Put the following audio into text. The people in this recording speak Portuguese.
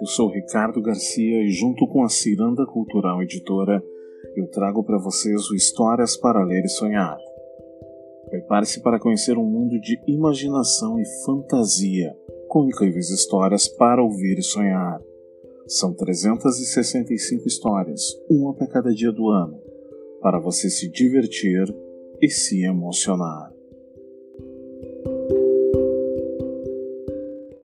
Eu sou Ricardo Garcia e, junto com a Ciranda Cultural Editora, eu trago para vocês o Histórias para Ler e Sonhar. Prepare-se para conhecer um mundo de imaginação e fantasia, com incríveis histórias para ouvir e sonhar. São 365 histórias, uma para cada dia do ano, para você se divertir e se emocionar.